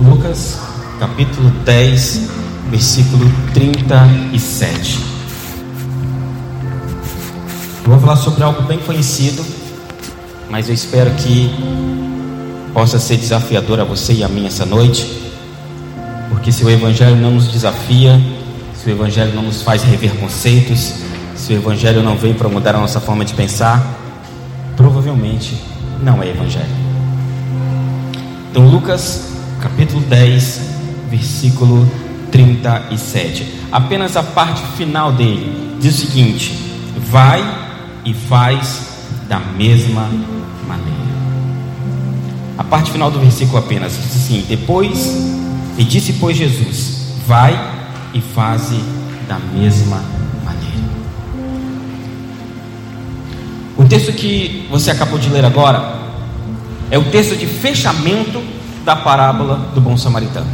Lucas, capítulo 10, versículo 37. Eu vou falar sobre algo bem conhecido, mas eu espero que possa ser desafiador a você e a mim essa noite, porque se o Evangelho não nos desafia, se o Evangelho não nos faz rever conceitos, se o Evangelho não veio para mudar a nossa forma de pensar, provavelmente não é Evangelho. Então, Lucas capítulo 10, versículo 37. Apenas a parte final dele diz o seguinte: Vai e faz da mesma maneira. A parte final do versículo apenas diz assim: Depois, e disse, pois, Jesus: Vai e faze da mesma maneira. O texto que você acabou de ler agora é o texto de fechamento da parábola do bom samaritano.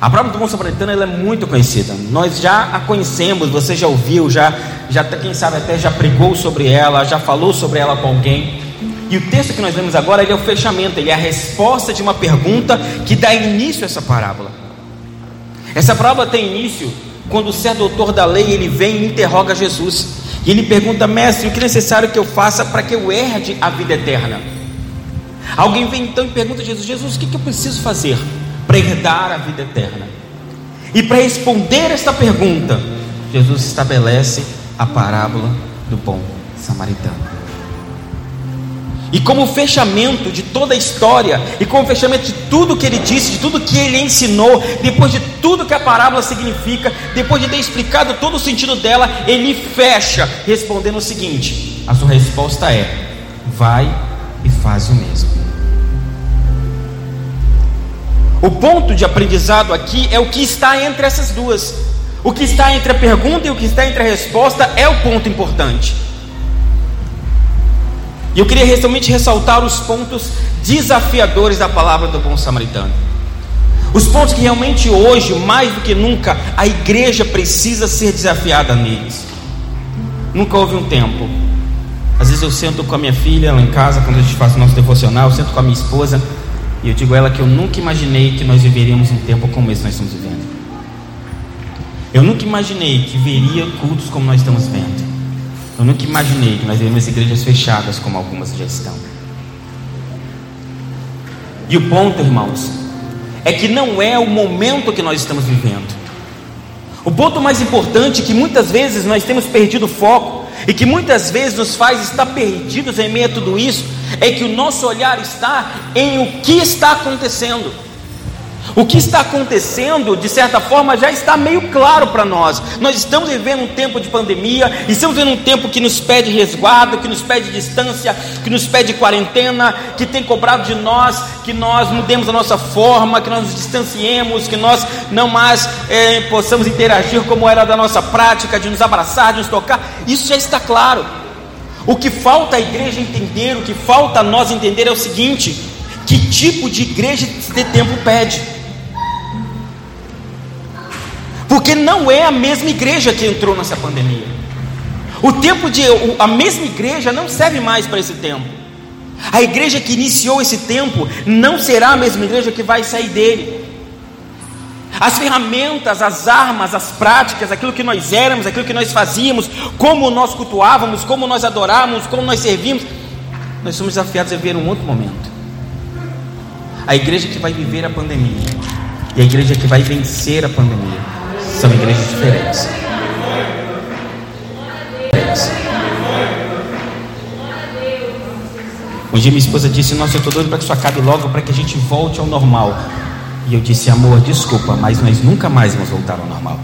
A parábola do bom samaritano é muito conhecida. Nós já a conhecemos, você já ouviu, já, já quem sabe até já pregou sobre ela, já falou sobre ela com alguém. E o texto que nós lemos agora é o fechamento, ele é a resposta de uma pergunta que dá início a essa parábola. Essa parábola tem início quando o certo doutor da lei ele vem e interroga Jesus. E ele pergunta, mestre, o que é necessário que eu faça para que eu herde a vida eterna? Alguém vem então e pergunta a Jesus: Jesus, o que, eu preciso fazer para herdar a vida eterna? E para responder esta pergunta, Jesus estabelece a parábola do bom samaritano. E como fechamento de toda a história, e como fechamento de tudo que ele disse, de tudo que ele ensinou, depois de tudo que a parábola significa, depois de ter explicado todo o sentido dela, ele fecha respondendo o seguinte: a sua resposta é: vai e faz o mesmo. O ponto de aprendizado aqui é o que está entre essas duas. O que está entre a pergunta e o que está entre a resposta é o ponto importante. E eu queria realmente ressaltar os pontos desafiadores da palavra do bom samaritano. Os pontos que realmente hoje, mais do que nunca, a igreja precisa ser desafiada neles. Nunca houve um tempo. Às vezes eu sento com a minha filha lá em casa, quando a gente faz o nosso devocional, eu sento com a minha esposa e eu digo a ela que eu nunca imaginei que nós viveríamos um tempo como esse que nós estamos vivendo. Eu nunca imaginei que veria cultos como nós estamos vendo. Eu nunca imaginei que nós veríamos igrejas fechadas como algumas já estão. E o ponto, irmãos, é que não é o momento que nós estamos vivendo. O ponto mais importante é que muitas vezes nós temos perdido o foco e que muitas vezes nos faz estar perdidos em meio a tudo isso é que o nosso olhar está em o que está acontecendo. O que está acontecendo, de certa forma, já está meio claro para nós. Nós estamos vivendo um tempo de pandemia, estamos vivendo um tempo que nos pede resguardo, que nos pede distância, que nos pede quarentena, que tem cobrado de nós que nós mudemos a nossa forma, que nós nos distanciemos, que nós não mais é, possamos interagir como era da nossa prática, de nos abraçar, de nos tocar. Isso já está claro. O que falta a igreja entender, o que falta a nós entender é o seguinte: que tipo de igreja esse tempo pede? Porque não é a mesma igreja que entrou nessa pandemia. O tempo de a mesma igreja não serve mais para esse tempo. A igreja que iniciou esse tempo não será a mesma igreja que vai sair dele. As ferramentas, as armas, as práticas, aquilo que nós éramos, aquilo que nós fazíamos, como nós cultuávamos, como nós adorávamos, como nós servimos, nós somos desafiados a viver um outro momento. A igreja que vai viver a pandemia e a igreja que vai vencer a pandemia são igrejas diferentes. Um dia minha esposa disse: Nossa, eu estou doido para que isso acabe logo, para que a gente volte ao normal. E eu disse: Amor, desculpa, mas nós nunca mais vamos voltar ao normal.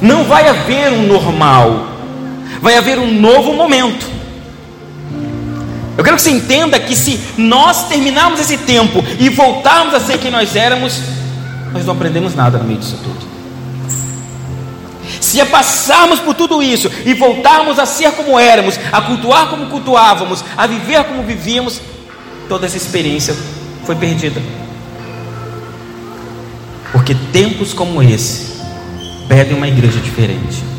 Não vai haver um normal, vai haver um novo momento. Eu quero que você entenda que se nós terminarmos esse tempo e voltarmos a ser quem nós éramos, nós não aprendemos nada no meio disso tudo. Se passarmos por tudo isso e voltarmos a ser como éramos, a cultuar como cultuávamos, a viver como vivíamos, toda essa experiência foi perdida. Porque tempos como esse pedem uma igreja diferente.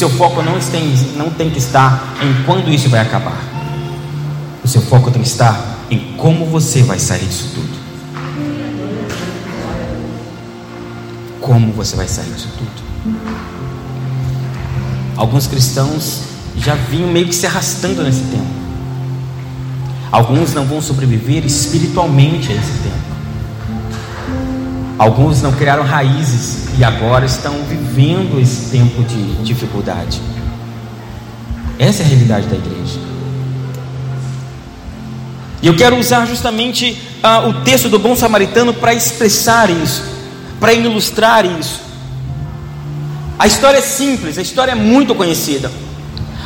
Seu foco não tem, não tem que estar em quando isso vai acabar. seu foco tem que estar em como você vai sair disso tudo. Como você vai sair disso tudo. Alguns cristãos já vinham meio que se arrastando nesse tempo. Alguns não vão sobreviver espiritualmente a esse tempo. Alguns não criaram raízes e agora estão vivendo esse tempo de dificuldade. Essa é a realidade da igreja. E eu quero usar justamente uh, o texto do bom samaritano para expressar isso, para ilustrar isso. A história é simples, a história é muito conhecida.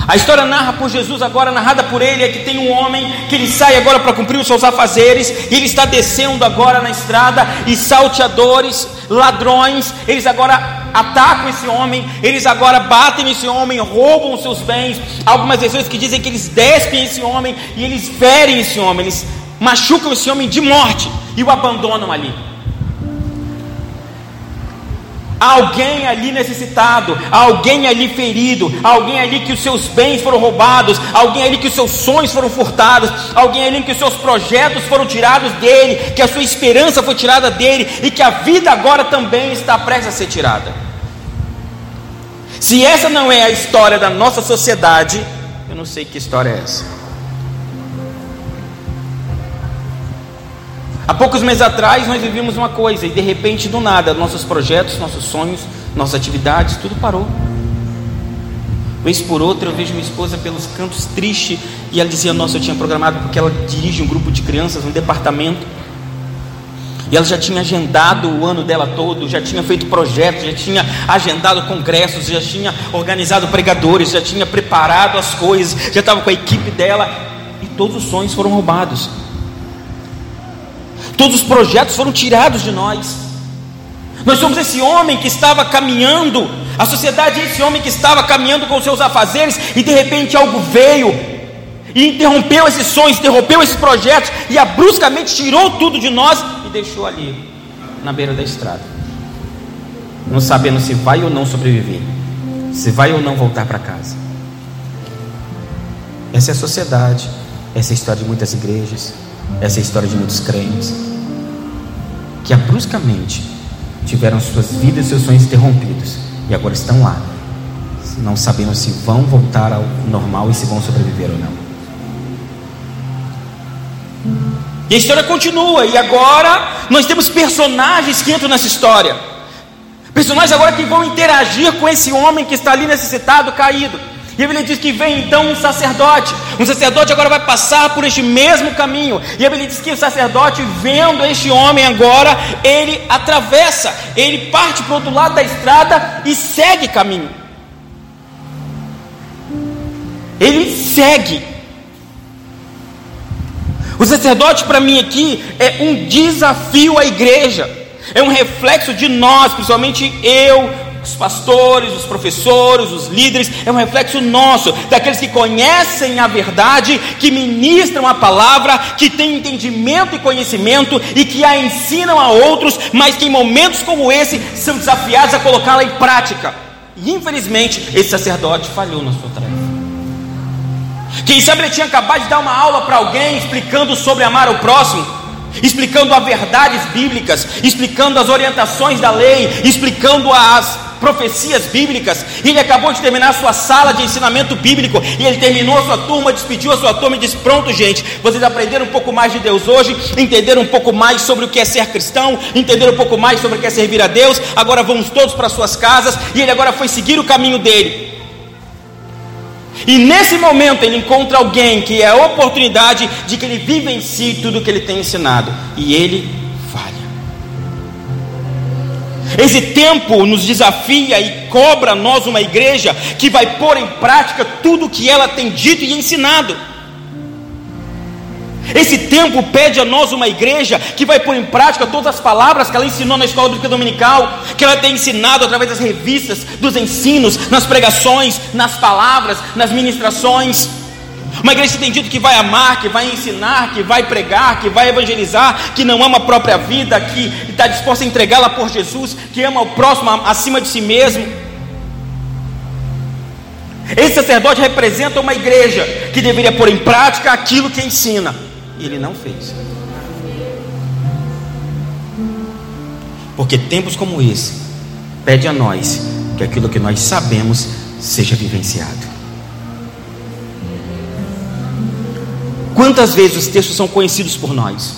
A história narra por Jesus, agora narrada por ele, é que tem um homem que ele sai agora para cumprir os seus afazeres, e ele está descendo agora na estrada, e salteadores, ladrões, eles agora atacam esse homem, eles agora batem esse homem, roubam os seus bens. Algumas pessoas que dizem que eles despem esse homem e eles ferem esse homem, eles machucam esse homem de morte e o abandonam ali. Alguém ali necessitado, alguém ali ferido, alguém ali que os seus bens foram roubados, alguém ali que os seus sonhos foram furtados, alguém ali que os seus projetos foram tirados dele, que a sua esperança foi tirada dele e que a vida agora também está prestes a ser tirada. Se essa não é a história da nossa sociedade, eu não sei que história é essa. Há poucos meses atrás nós vivíamos uma coisa e de repente do nada nossos projetos, nossos sonhos, nossas atividades, tudo parou. Vez por outra eu vejo minha esposa pelos cantos triste e ela dizia: Nossa, eu tinha programado porque ela dirige um grupo de crianças, um departamento. E ela já tinha agendado o ano dela todo, já tinha feito projetos, já tinha agendado congressos, já tinha organizado pregadores, já tinha preparado as coisas, já estava com a equipe dela e todos os sonhos foram roubados. Todos os projetos foram tirados de nós. Nós somos esse homem que estava caminhando, a sociedade é esse homem que estava caminhando com seus afazeres e de repente algo veio e interrompeu esses sonhos, interrompeu esses projetos e bruscamente tirou tudo de nós e deixou ali, na beira da estrada, não sabendo se vai ou não sobreviver, se vai ou não voltar para casa. Essa é a sociedade, essa é a história de muitas igrejas, essa é a história de muitos crentes que bruscamente tiveram suas vidas e seus sonhos interrompidos e agora estão lá, não sabendo se vão voltar ao normal e se vão sobreviver ou não. E a história continua, e agora nós temos personagens que entram nessa história. Personagens agora que vão interagir com esse homem que está ali necessitado, caído. E a Bíblia diz que vem então um sacerdote. Um sacerdote agora vai passar por este mesmo caminho. E a Bíblia diz que o sacerdote, vendo este homem agora, ele atravessa, ele parte para o outro lado da estrada e segue caminho. Ele segue. O sacerdote para mim aqui é um desafio à igreja. É um reflexo de nós, principalmente eu, os pastores, os professores, os líderes, é um reflexo nosso, daqueles que conhecem a verdade, que ministram a palavra, que têm entendimento e conhecimento e que a ensinam a outros, mas que em momentos como esse são desafiados a colocá-la em prática. E infelizmente, esse sacerdote falhou na sua tarefa. Quem sabe ele tinha acabado de dar uma aula para alguém explicando sobre amar o próximo explicando as verdades bíblicas, explicando as orientações da lei, explicando as profecias bíblicas. Ele acabou de terminar a sua sala de ensinamento bíblico e ele terminou a sua turma, despediu a sua turma e disse: Pronto, gente, vocês aprenderam um pouco mais de Deus hoje, entenderam um pouco mais sobre o que é ser cristão, entenderam um pouco mais sobre o que é servir a Deus. Agora vamos todos para suas casas e ele agora foi seguir o caminho dele. E nesse momento ele encontra alguém que é a oportunidade de que ele vive em si tudo o que ele tem ensinado. E ele. Esse tempo nos desafia e cobra a nós uma igreja que vai pôr em prática tudo o que ela tem dito e ensinado. Esse tempo pede a nós uma igreja que vai pôr em prática todas as palavras que ela ensinou na escola bíblica dominical, que ela tem ensinado através das revistas, dos ensinos, nas pregações, nas palavras, nas ministrações. Uma igreja que tem dito que vai amar, que vai ensinar, que vai pregar, que vai evangelizar, que não ama a própria vida, que está disposta a entregá-la por Jesus, que ama o próximo acima de si mesmo. Esse sacerdote representa uma igreja que deveria pôr em prática aquilo que ensina. E ele não fez. Porque tempos como esse pede a nós que aquilo que nós sabemos seja vivenciado. Quantas vezes os textos são conhecidos por nós?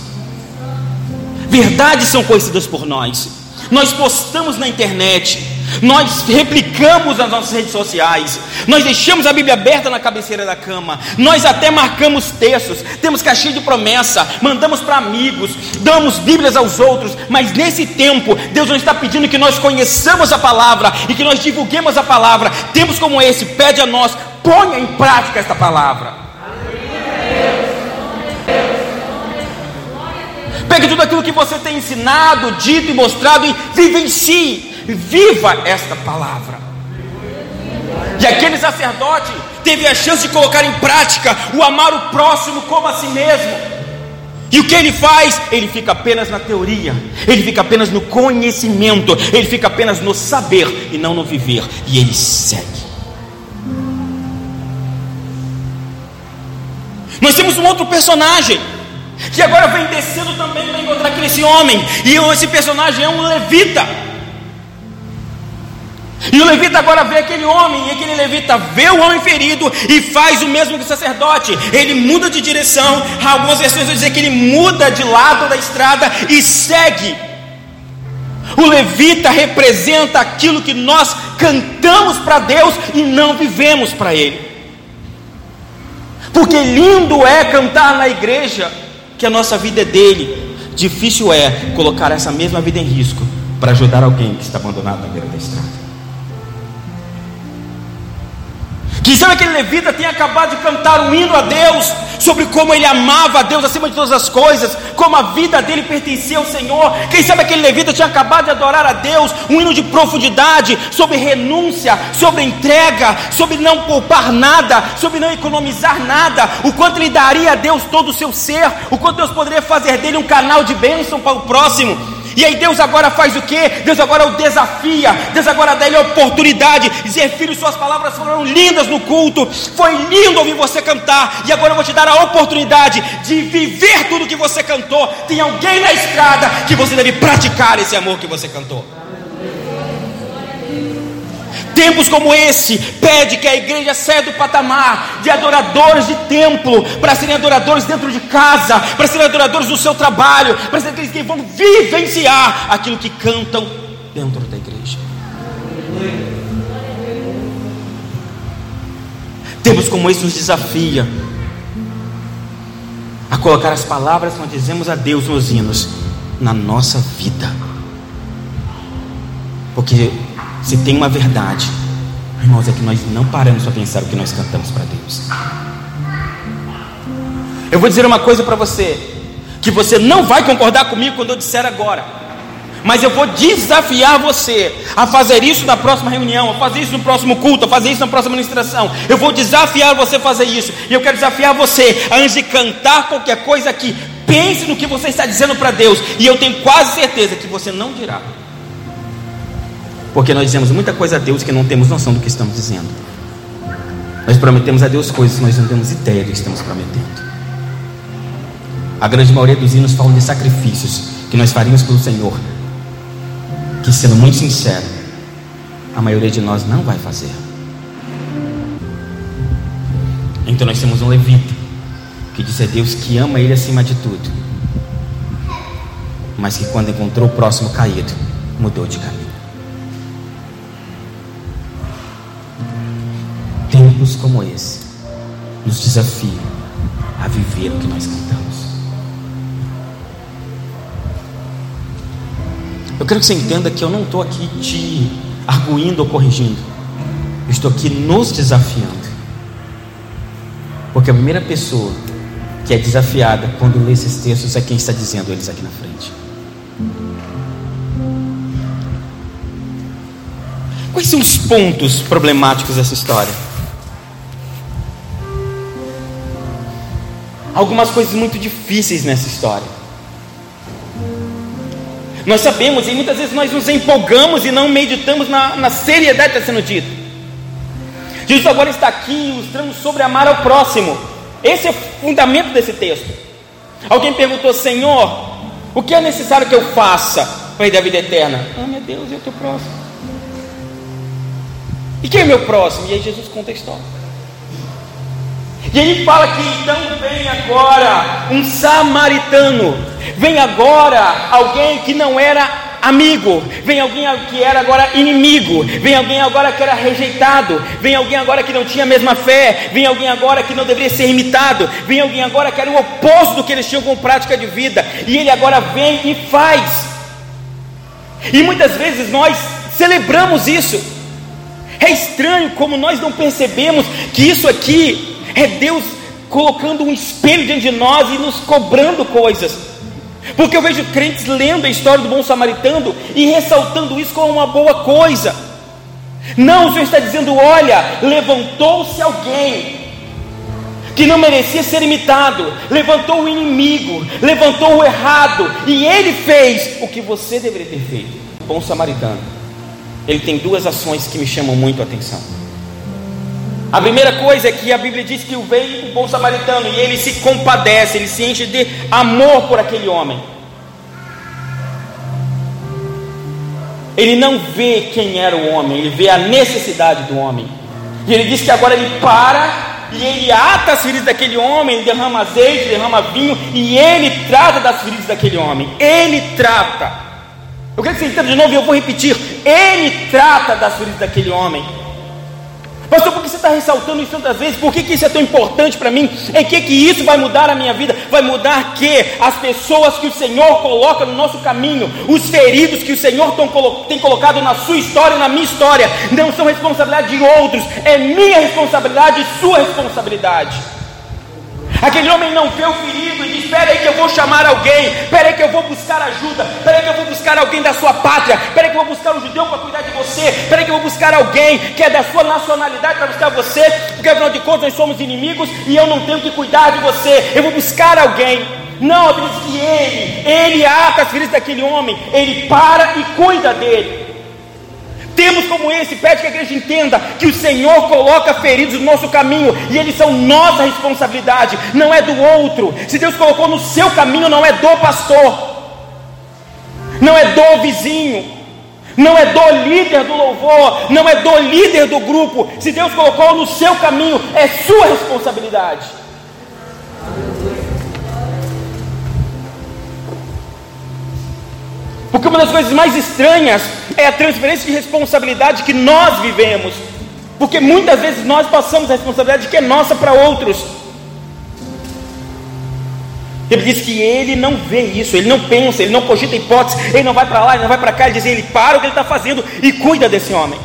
Verdades são conhecidas por nós. Nós postamos na internet, nós replicamos nas nossas redes sociais, nós deixamos a Bíblia aberta na cabeceira da cama, nós até marcamos textos, temos caixinha de promessa, mandamos para amigos, damos Bíblias aos outros, mas nesse tempo, Deus não está pedindo que nós conheçamos a palavra e que nós divulguemos a palavra. Tempos como esse, pede a nós, ponha em prática esta palavra. Pegue tudo aquilo que você tem ensinado, dito e mostrado e vivencie. Viva esta palavra. E aquele sacerdote teve a chance de colocar em prática o amar o próximo como a si mesmo. E o que ele faz? Ele fica apenas na teoria, ele fica apenas no conhecimento, ele fica apenas no saber e não no viver. E ele segue. Nós temos um outro personagem que agora vem descendo também para encontrar aquele homem, e esse personagem é um levita. E o levita agora vê aquele homem, e aquele levita vê o homem ferido e faz o mesmo que o sacerdote. Ele muda de direção, algumas versões vão dizer que ele muda de lado da estrada e segue. O levita representa aquilo que nós cantamos para Deus e não vivemos para Ele. Porque lindo é cantar na igreja que a nossa vida é dele. Difícil é colocar essa mesma vida em risco para ajudar alguém que está abandonado na beira da estrada. Quem sabe aquele levita tenha acabado de cantar um hino a Deus sobre como ele amava a Deus acima de todas as coisas, como a vida dele pertencia ao Senhor. Quem sabe aquele levita tinha acabado de adorar a Deus, um hino de profundidade, sobre renúncia, sobre entrega, sobre não poupar nada, sobre não economizar nada, o quanto ele daria a Deus todo o seu ser, o quanto Deus poderia fazer dele um canal de bênção para o próximo. E aí Deus agora faz o que? Deus agora o desafia, Deus agora dá ele a oportunidade, dizer, filho, suas palavras foram lindas no culto, foi lindo ouvir você cantar, e agora eu vou te dar a oportunidade de viver tudo que você cantou. Tem alguém na estrada que você deve praticar esse amor que você cantou. Tempos como esse pede que a igreja saia do patamar de adoradores de templo para serem adoradores dentro de casa, para serem adoradores do seu trabalho, para serem aqueles que vão vivenciar aquilo que cantam dentro da igreja. Tempos como esse nos desafia a colocar as palavras que nós dizemos a Deus nos hinos na nossa vida. Porque se tem uma verdade, irmãos, é que nós não paramos para pensar o que nós cantamos para Deus. Eu vou dizer uma coisa para você, que você não vai concordar comigo quando eu disser agora, mas eu vou desafiar você a fazer isso na próxima reunião, a fazer isso no próximo culto, a fazer isso na próxima ministração. Eu vou desafiar você a fazer isso, e eu quero desafiar você, antes de cantar qualquer coisa aqui, pense no que você está dizendo para Deus, e eu tenho quase certeza que você não dirá. Porque nós dizemos muita coisa a Deus que não temos noção do que estamos dizendo. Nós prometemos a Deus coisas que nós não temos ideia do que estamos prometendo. A grande maioria dos hinos falam de sacrifícios que nós faríamos pelo Senhor. Que, sendo muito sincero, a maioria de nós não vai fazer. Então nós temos um levita que diz a Deus que ama Ele acima de tudo, mas que quando encontrou o próximo caído, mudou de caminho. Como esse nos desafiam a viver o que nós cantamos. Eu quero que você entenda que eu não estou aqui te arguindo ou corrigindo, eu estou aqui nos desafiando, porque a primeira pessoa que é desafiada quando lê esses textos é quem está dizendo eles aqui na frente. Quais são os pontos problemáticos dessa história? Algumas coisas muito difíceis nessa história. Nós sabemos, e muitas vezes nós nos empolgamos e não meditamos na, na seriedade que está sendo dito. Jesus agora está aqui ilustrando sobre amar ao próximo. Esse é o fundamento desse texto. Alguém perguntou, Senhor, o que é necessário que eu faça para ir a vida eterna? Ah, meu Deus, e o teu próximo? E quem é meu próximo? E aí Jesus conta a história. E ele fala que então vem agora um samaritano, vem agora alguém que não era amigo, vem alguém que era agora inimigo, vem alguém agora que era rejeitado, vem alguém agora que não tinha a mesma fé, vem alguém agora que não deveria ser imitado, vem alguém agora que era o oposto do que eles tinham como prática de vida, e ele agora vem e faz. E muitas vezes nós celebramos isso. É estranho como nós não percebemos que isso aqui é Deus colocando um espelho diante de nós e nos cobrando coisas. Porque eu vejo crentes lendo a história do bom samaritano e ressaltando isso como uma boa coisa. Não, o Senhor está dizendo: olha, levantou-se alguém que não merecia ser imitado, levantou o inimigo, levantou o errado, e ele fez o que você deveria ter feito. Bom samaritano, ele tem duas ações que me chamam muito a atenção. A primeira coisa é que a Bíblia diz que veio o bom samaritano e ele se compadece, ele se enche de amor por aquele homem. Ele não vê quem era o homem, ele vê a necessidade do homem. E ele diz que agora ele para e ele ata as feridas daquele homem, ele derrama azeite, derrama vinho e ele trata das feridas daquele homem. Ele trata. Eu quero que você entenda de novo e eu vou repetir. Ele trata das feridas daquele homem. Está ressaltando isso tantas vezes? Por que, que isso é tão importante para mim? Em que, que isso vai mudar a minha vida? Vai mudar que as pessoas que o Senhor coloca no nosso caminho, os feridos que o Senhor tem colocado na sua história e na minha história, não são responsabilidade de outros, é minha responsabilidade e sua responsabilidade. Aquele homem não vê o ferido e diz: Espera aí que eu vou chamar alguém, espera aí que eu vou buscar ajuda, espera aí que eu vou buscar alguém da sua pátria, espera aí que eu vou buscar um judeu para cuidar de você, espera aí que eu vou buscar alguém que é da sua nacionalidade para buscar você, porque afinal de contas nós somos inimigos e eu não tenho que cuidar de você, eu vou buscar alguém. Não, diz que ele, ele ata as feridas daquele homem, ele para e cuida dele. Temos como esse, pede que a igreja entenda que o Senhor coloca feridos no nosso caminho e eles são nossa responsabilidade, não é do outro. Se Deus colocou no seu caminho, não é do pastor, não é do vizinho, não é do líder do louvor, não é do líder do grupo. Se Deus colocou no seu caminho, é sua responsabilidade. Porque uma das coisas mais estranhas é a transferência de responsabilidade que nós vivemos. Porque muitas vezes nós passamos a responsabilidade que é nossa para outros. Ele diz que ele não vê isso, ele não pensa, ele não cogita hipótese, ele não vai para lá, ele não vai para cá, ele diz, ele para o que ele está fazendo e cuida desse homem.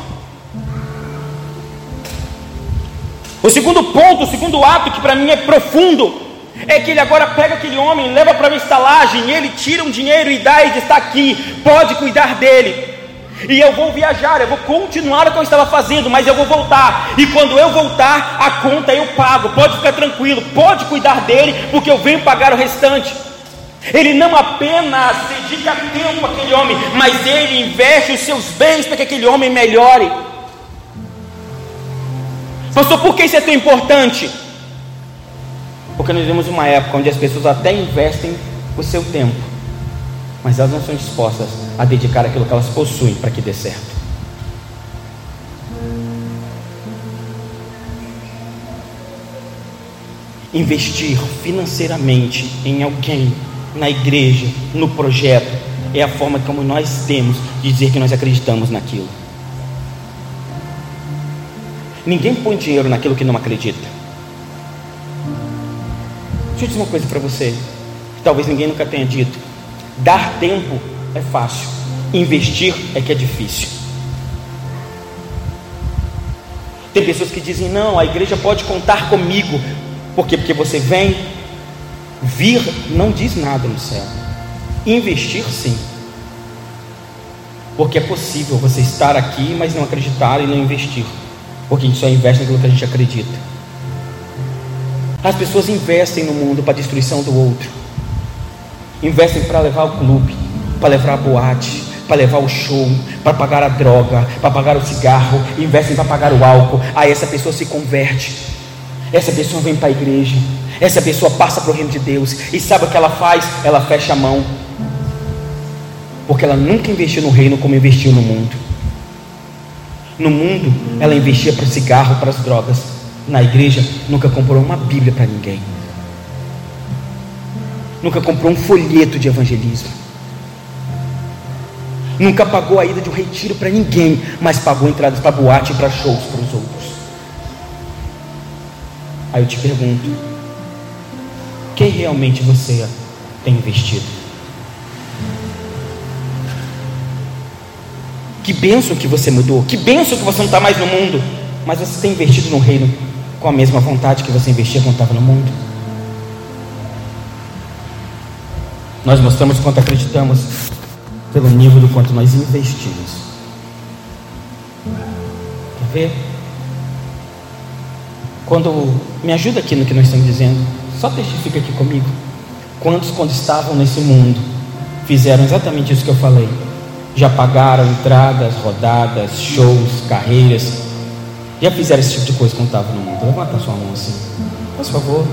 O segundo ponto, o segundo ato que para mim é profundo, é que ele agora pega aquele homem, leva para uma estalagem, ele tira um dinheiro e dá e diz: está aqui, pode cuidar dele. E eu vou viajar, eu vou continuar o que eu estava fazendo, mas eu vou voltar. E quando eu voltar, a conta eu pago. Pode ficar tranquilo, pode cuidar dele, porque eu venho pagar o restante. Ele não apenas dedica tempo àquele homem, mas ele investe os seus bens para que aquele homem melhore. Pastor, por que isso é tão importante? Porque nós vivemos uma época onde as pessoas até investem o seu tempo, mas elas não são dispostas a dedicar aquilo que elas possuem para que dê certo. Investir financeiramente em alguém, na igreja, no projeto, é a forma como nós temos de dizer que nós acreditamos naquilo. Ninguém põe dinheiro naquilo que não acredita. Deixa eu dizer uma coisa para você, que talvez ninguém nunca tenha dito: dar tempo é fácil, investir é que é difícil. Tem pessoas que dizem: não, a igreja pode contar comigo, por quê? Porque você vem, vir não diz nada no céu, investir sim. Porque é possível você estar aqui, mas não acreditar e não investir. Porque a gente só investe naquilo que a gente acredita. As pessoas investem no mundo para a destruição do outro. Investem para levar o clube, para levar a boate, para levar o show, para pagar a droga, para pagar o cigarro, investem para pagar o álcool. Aí essa pessoa se converte, essa pessoa vem para a igreja, essa pessoa passa para o reino de Deus e sabe o que ela faz? Ela fecha a mão, porque ela nunca investiu no reino como investiu no mundo. No mundo, ela investia para cigarro, para as drogas. Na igreja, nunca comprou uma Bíblia para ninguém. Nunca comprou um folheto de evangelismo. Nunca pagou a ida de um retiro para ninguém, mas pagou entradas para boate e para shows para os outros. Aí eu te pergunto: quem realmente você tem investido? Que benção que você mudou, que benção que você não está mais no mundo, mas você tem investido no reino com a mesma vontade que você investia quando estava no mundo. Nós mostramos quanto acreditamos pelo nível do quanto nós investimos. Quer ver? Quando me ajuda aqui no que nós estamos dizendo, só testifica aqui comigo. Quantos quando estavam nesse mundo fizeram exatamente isso que eu falei? Já pagaram entradas, rodadas, shows, carreiras. Já fizeram esse tipo de coisa quando estavam no mundo? Levanta a sua mão assim. Por favor.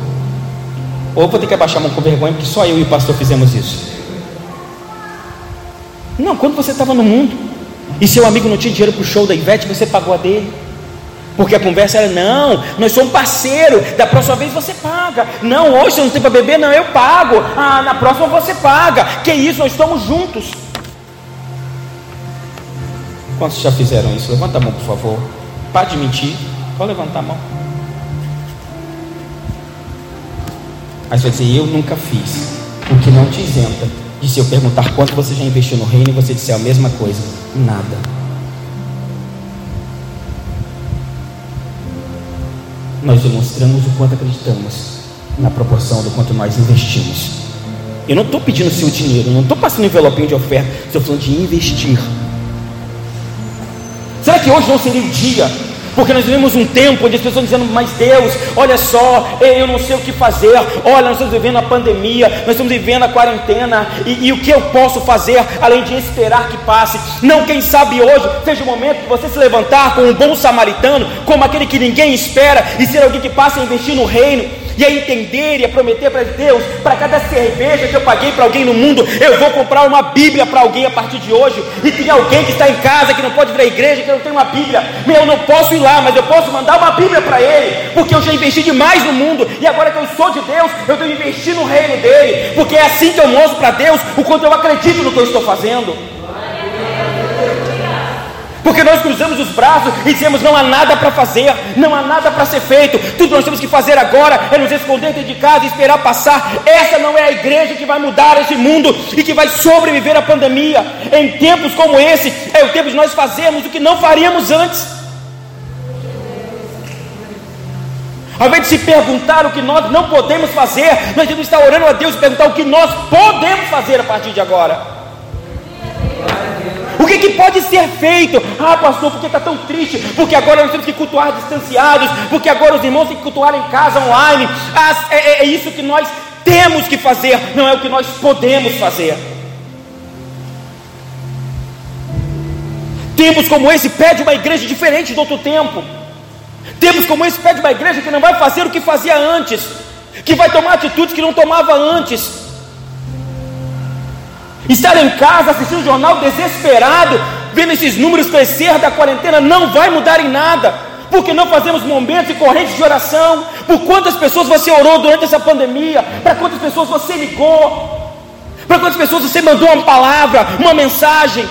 Ou vou ter que abaixar a mão com vergonha, porque só eu e o pastor fizemos isso. Não, quando você estava no mundo, e seu amigo não tinha dinheiro para o show da Ivete, você pagou a dele. Porque a conversa era: não, nós somos parceiro, da próxima vez você paga. Não, hoje você não tem para beber, não, eu pago. Ah, na próxima você paga. Que isso, nós estamos juntos. Quantos já fizeram isso? Levanta a mão, por favor. Para de mentir. Pode levantar a mão. Aí você vai dizer: eu nunca fiz. O que não te isenta de se eu perguntar quanto você já investiu no reino e você disser a mesma coisa: nada. Nós demonstramos o quanto acreditamos na proporção do quanto nós investimos. Eu não estou pedindo seu dinheiro, não estou passando envelopinho de oferta, estou falando de investir. Será que hoje não seria o dia porque nós vivemos um tempo onde as pessoas dizendo, mas Deus, olha só, eu não sei o que fazer, olha, nós estamos vivendo a pandemia, nós estamos vivendo a quarentena, e, e o que eu posso fazer além de esperar que passe? Não, quem sabe hoje seja o momento de você se levantar com um bom samaritano, como aquele que ninguém espera, e ser alguém que passa a investir no reino, e a entender e a prometer para Deus, para cada cerveja que eu paguei para alguém no mundo, eu vou comprar uma Bíblia para alguém a partir de hoje. E tem alguém que está em casa, que não pode vir à igreja, que não tem uma Bíblia. Meu, eu não posso ir lá, mas eu posso mandar uma Bíblia para ele, porque eu já investi demais no mundo, e agora que eu sou de Deus, eu tenho que investir no reino dele, porque é assim que eu mostro para Deus o quanto eu acredito no que eu estou fazendo. Porque nós cruzamos os braços e dizemos: não há nada para fazer, não há nada para ser feito, tudo nós temos que fazer agora é nos esconder dentro de casa e esperar passar. Essa não é a igreja que vai mudar esse mundo e que vai sobreviver à pandemia. Em tempos como esse, é o tempo de nós fazermos o que não faríamos antes. Ao invés de se perguntar o que nós não podemos fazer, nós devemos estar orando a Deus e perguntar o que nós podemos fazer a partir de agora. O que, que pode ser feito? Ah, pastor, porque está tão triste? Porque agora nós temos que cultuar distanciados, porque agora os irmãos têm que cultuar em casa online. Ah, é, é, é isso que nós temos que fazer, não é o que nós podemos fazer. Tempos como esse pede uma igreja diferente do outro tempo. Tempos como esse pede uma igreja que não vai fazer o que fazia antes, que vai tomar atitudes que não tomava antes. Estar em casa assistindo o jornal desesperado, vendo esses números crescer da quarentena, não vai mudar em nada, porque não fazemos momentos e correntes de oração. Por quantas pessoas você orou durante essa pandemia? Para quantas pessoas você ligou? Para quantas pessoas você mandou uma palavra, uma mensagem?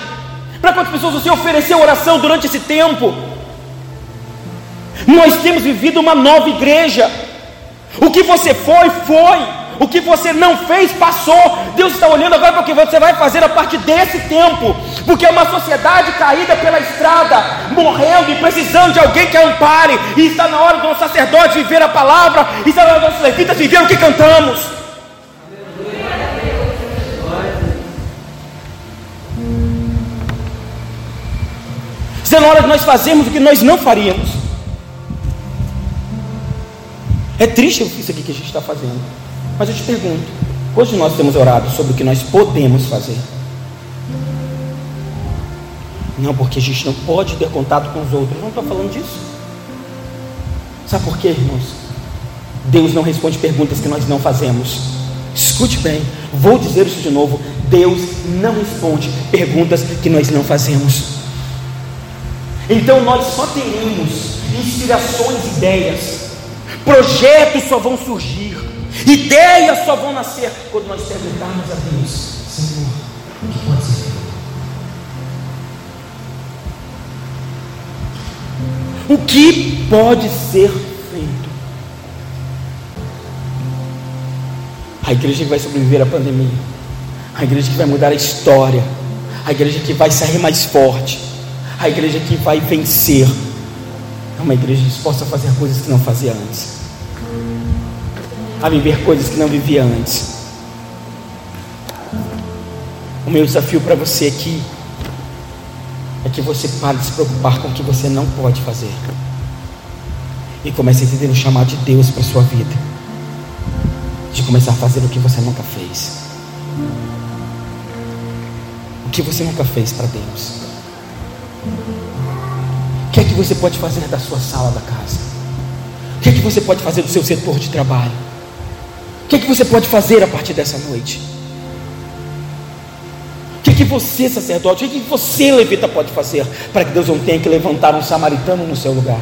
Para quantas pessoas você ofereceu oração durante esse tempo? Nós temos vivido uma nova igreja. O que você foi, foi. O que você não fez, passou. Deus está olhando agora para o que você vai fazer a partir desse tempo. Porque é uma sociedade caída pela estrada, morrendo e precisando de alguém que a ampare. E está na hora do sacerdote viver a palavra. E está na hora dos levitas viver o que cantamos. Está na hora de nós fazermos o que nós não faríamos. É triste isso aqui que a gente está fazendo. Mas eu te pergunto: hoje nós temos orado sobre o que nós podemos fazer? Não, porque a gente não pode ter contato com os outros. Eu não estou falando disso. Sabe por quê, irmãos? Deus não responde perguntas que nós não fazemos. Escute bem, vou dizer isso de novo. Deus não responde perguntas que nós não fazemos. Então nós só teremos inspirações, ideias, projetos só vão surgir, ideias só vão nascer quando nós perguntarmos a Deus: Senhor, o que pode ser feito? O que pode ser feito? A igreja que vai sobreviver à pandemia, a igreja que vai mudar a história, a igreja que vai sair mais forte, a igreja que vai vencer. É uma igreja disposta a fazer coisas que não fazia antes, a viver coisas que não vivia antes. O meu desafio para você aqui é que você pare de se preocupar com o que você não pode fazer e comece a entender o chamado de Deus para sua vida, de começar a fazer o que você nunca fez. O que você nunca fez para Deus? O que é que você pode fazer da sua sala da casa? O que é que você pode fazer do seu setor de trabalho? O que que você pode fazer a partir dessa noite? O que, que você, sacerdote, o que, que você, levita, pode fazer para que Deus não tenha que levantar um samaritano no seu lugar?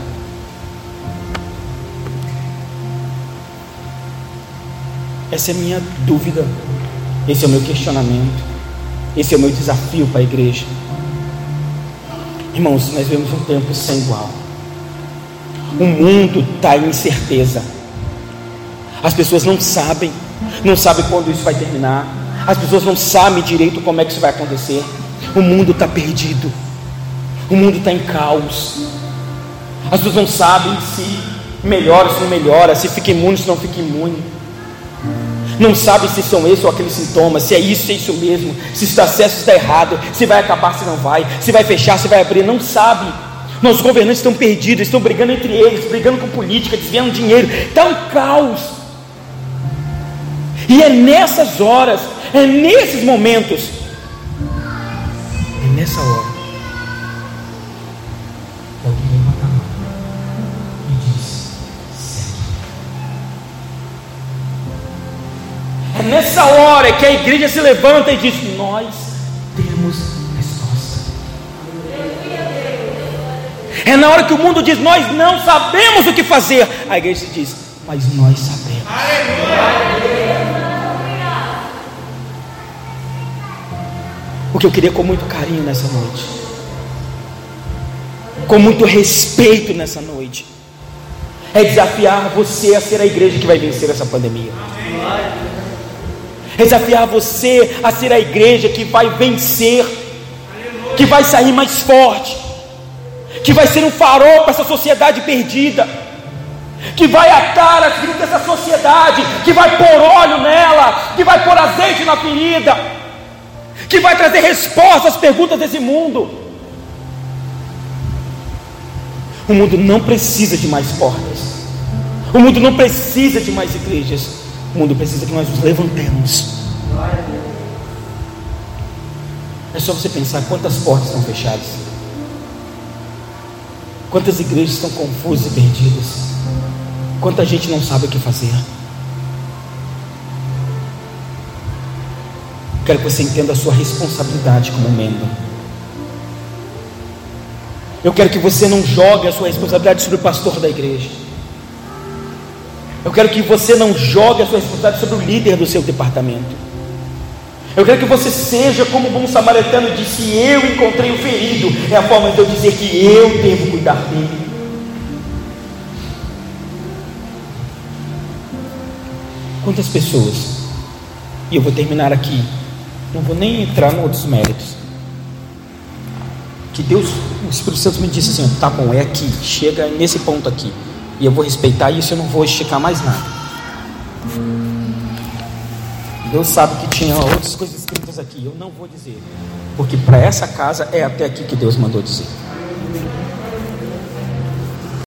Essa é a minha dúvida, esse é o meu questionamento, esse é o meu desafio para a igreja. Irmãos, nós vemos um tempo sem igual. O mundo está em incerteza. As pessoas não sabem, não sabem quando isso vai terminar. As pessoas não sabem direito como é que isso vai acontecer. O mundo está perdido. O mundo está em caos. As pessoas não sabem se melhora, se não melhora, se fica imune, se não fica imune. Não sabe se são esses ou aqueles sintomas, se é isso, se é isso mesmo, se está certo, se está errado, se vai acabar, se não vai, se vai fechar, se vai abrir, não sabe. Nossos governantes estão perdidos, estão brigando entre eles, brigando com política, desviando dinheiro, está um caos. E é nessas horas, é nesses momentos, é nessa hora nessa hora que a igreja se levanta e diz: Nós temos resposta. É na hora que o mundo diz: Nós não sabemos o que fazer. A igreja diz: Mas nós sabemos. O que eu queria com muito carinho nessa noite, com muito respeito nessa noite, é desafiar você a ser a igreja que vai vencer essa pandemia. Desafiar você a ser a igreja que vai vencer, que vai sair mais forte, que vai ser um farol para essa sociedade perdida, que vai atar as vidas dessa sociedade, que vai pôr óleo nela, que vai pôr azeite na ferida, que vai trazer respostas às perguntas desse mundo. O mundo não precisa de mais portas. O mundo não precisa de mais igrejas. O mundo precisa que nós nos levantemos. É só você pensar quantas portas estão fechadas. Quantas igrejas estão confusas e perdidas. Quanta gente não sabe o que fazer. Quero que você entenda a sua responsabilidade como membro. Eu quero que você não jogue a sua responsabilidade sobre o pastor da igreja. Eu quero que você não jogue a sua responsabilidade sobre o líder do seu departamento. Eu quero que você seja como o bom samaritano disse: Eu encontrei o ferido. É a forma de eu dizer que eu devo cuidar dele. Quantas pessoas, e eu vou terminar aqui, não vou nem entrar em outros méritos, que Deus, o Espírito Santo me disse assim: tá bom, é aqui, chega nesse ponto aqui. E eu vou respeitar isso, eu não vou esticar mais nada. Deus sabe que tinha outras coisas escritas aqui, eu não vou dizer. Porque para essa casa é até aqui que Deus mandou dizer.